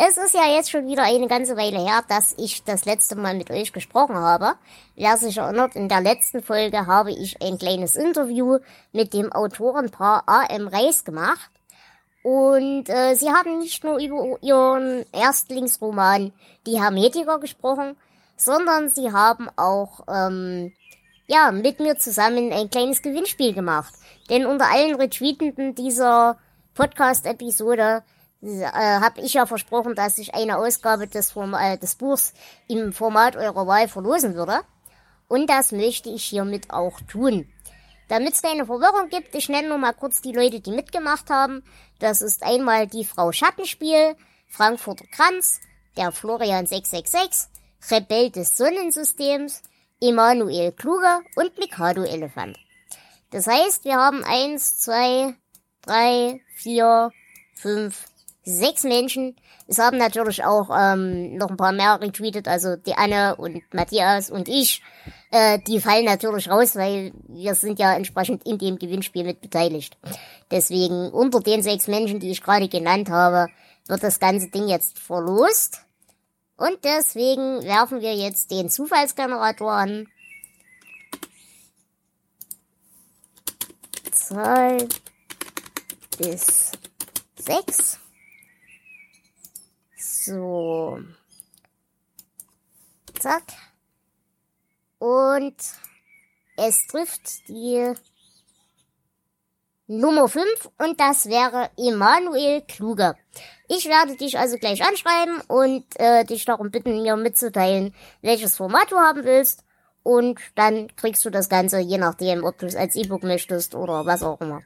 Es ist ja jetzt schon wieder eine ganze Weile her, dass ich das letzte Mal mit euch gesprochen habe. Wer sich erinnert, in der letzten Folge habe ich ein kleines Interview mit dem Autorenpaar A.M. Reis gemacht. Und äh, sie haben nicht nur über ihren Erstlingsroman Die Hermetiker gesprochen, sondern sie haben auch ähm, ja mit mir zusammen ein kleines Gewinnspiel gemacht. Denn unter allen Retweetenden dieser Podcast-Episode äh, habe ich ja versprochen, dass ich eine Ausgabe des, äh, des Buchs im Format eurer Wahl verlosen würde. Und das möchte ich hiermit auch tun. Damit es keine Verwirrung gibt, ich nenne nur mal kurz die Leute, die mitgemacht haben. Das ist einmal die Frau Schattenspiel, Frankfurter Kranz, der Florian 666, Rebell des Sonnensystems, Emanuel Kluge und Mikado Elefant. Das heißt, wir haben eins, zwei, drei, vier, fünf, sechs Menschen. Es haben natürlich auch ähm, noch ein paar mehr retweetet, also die Anne und Matthias und ich. Äh, die fallen natürlich raus, weil wir sind ja entsprechend in dem Gewinnspiel mit beteiligt. Deswegen unter den sechs Menschen, die ich gerade genannt habe, wird das ganze Ding jetzt verlost. Und deswegen werfen wir jetzt den Zufallsgenerator an. Zahl bis sechs. So. Zack. Und es trifft die Nummer 5 und das wäre Emanuel Kluge. Ich werde dich also gleich anschreiben und äh, dich darum bitten, mir mitzuteilen, welches Format du haben willst. Und dann kriegst du das Ganze, je nachdem, ob du es als E-Book möchtest oder was auch immer.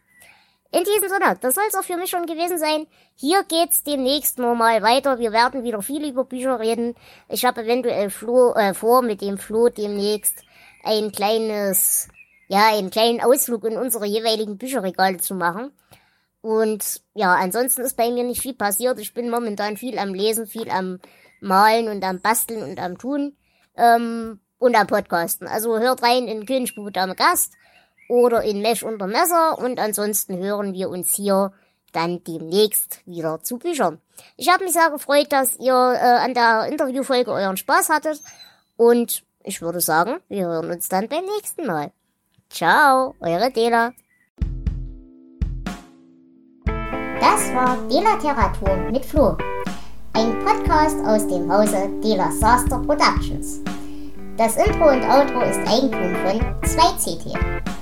In diesem Sinne, das soll es auch für mich schon gewesen sein. Hier geht's demnächst normal weiter. Wir werden wieder viel über Bücher reden. Ich habe eventuell Flo, äh, vor, mit dem Flo demnächst ein kleines, ja, einen kleinen Ausflug in unsere jeweiligen Bücherregale zu machen. Und ja, ansonsten ist bei mir nicht viel passiert. Ich bin momentan viel am Lesen, viel am Malen und am Basteln und am Tun ähm, und am Podcasten. Also hört rein in Königsbuch Dame Gast oder in Mesh unter Messer und ansonsten hören wir uns hier dann demnächst wieder zu Büchern. Ich habe mich sehr gefreut, dass ihr äh, an der Interviewfolge euren Spaß hattet und ich würde sagen, wir hören uns dann beim nächsten Mal. Ciao, eure Dela. Das war Delateratur mit Flo, ein Podcast aus dem Hause Dela Saster Productions. Das Intro und Outro ist Eigentum von 2CT.